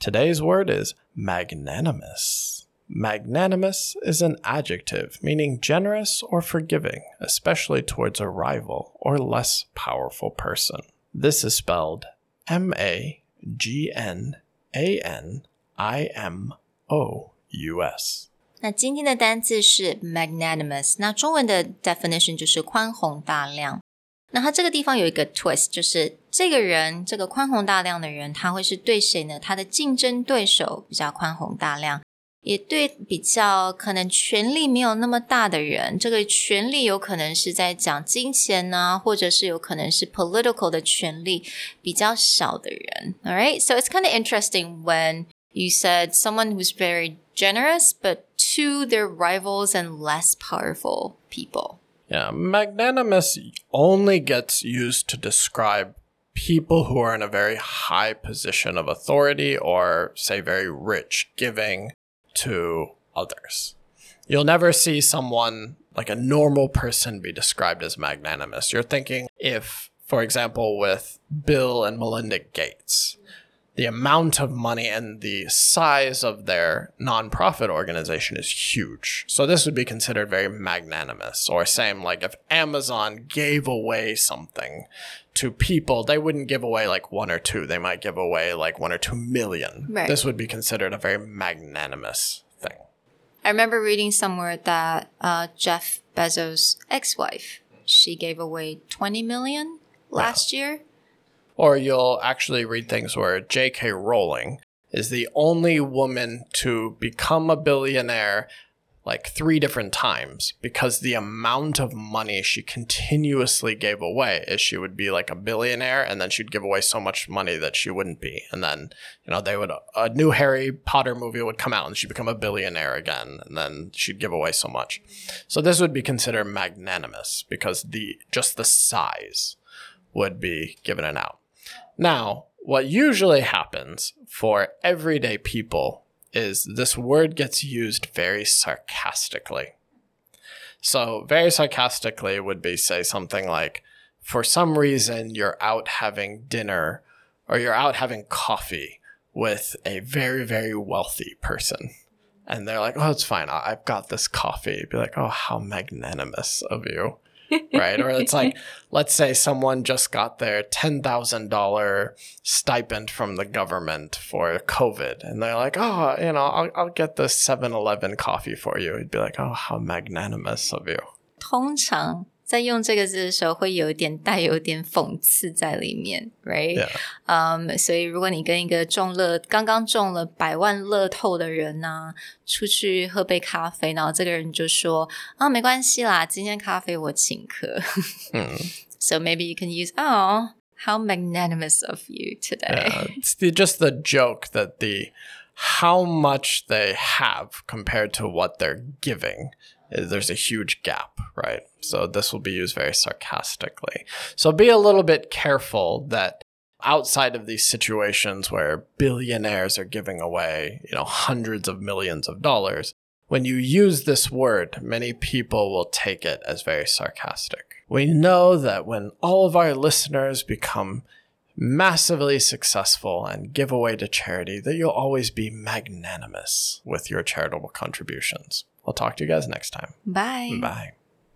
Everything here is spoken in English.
Today's word is magnanimous. Magnanimous is an adjective meaning generous or forgiving, especially towards a rival or less powerful person. This is spelled M A G N A N I M O U S. 那今天的单字是 magnanimous，那中文的 definition 就是宽宏大量。 那它这个地方有一个 twist，就是这个人，这个宽宏大量的人，他会是对谁呢？他的竞争对手比较宽宏大量，也对比较可能权力没有那么大的人，这个权力有可能是在讲金钱呢、或者是有可能是 political 的权力比较少的人。All right, so it's kind of interesting when you said someone who's very generous, but to their rivals and less powerful people. Yeah, magnanimous only gets used to describe people who are in a very high position of authority or, say, very rich, giving to others. You'll never see someone like a normal person be described as magnanimous. You're thinking if, for example, with Bill and Melinda Gates, the amount of money and the size of their nonprofit organization is huge. So this would be considered very magnanimous. Or same like if Amazon gave away something to people, they wouldn't give away like one or two. They might give away like one or two million. Right. This would be considered a very magnanimous thing. I remember reading somewhere that uh, Jeff Bezos' ex-wife, she gave away 20 million last year. Or you'll actually read things where J.K. Rowling is the only woman to become a billionaire like three different times because the amount of money she continuously gave away is she would be like a billionaire and then she'd give away so much money that she wouldn't be and then you know they would a new harry potter movie would come out and she'd become a billionaire again and then she'd give away so much so this would be considered magnanimous because the just the size would be given it out now, what usually happens for everyday people is this word gets used very sarcastically. So, very sarcastically would be say something like, for some reason, you're out having dinner or you're out having coffee with a very, very wealthy person. And they're like, oh, it's fine. I've got this coffee. Be like, oh, how magnanimous of you right? Or it's like, let's say someone just got their $10,000 stipend from the government for COVID, and they're like, oh, you know, I'll, I'll get the 7 Eleven coffee for you. You'd be like, oh, how magnanimous of you. 通常在用这个字的时候，会有一点带有点讽刺在里面，right？Yeah. 嗯，所以如果你跟一个中乐刚刚中了百万乐透的人呐、出去喝杯咖啡，然后这个人就说啊，没关系啦，今天咖啡我请客。嗯 So maybe you can use oh. How magnanimous of you today. Uh, it's the, just the joke that the how much they have compared to what they're giving there's a huge gap, right? So this will be used very sarcastically. So be a little bit careful that outside of these situations where billionaires are giving away, you know, hundreds of millions of dollars, when you use this word, many people will take it as very sarcastic. We know that when all of our listeners become massively successful and give away to charity, that you'll always be magnanimous with your charitable contributions. We'll talk to you guys next time. Bye. Bye.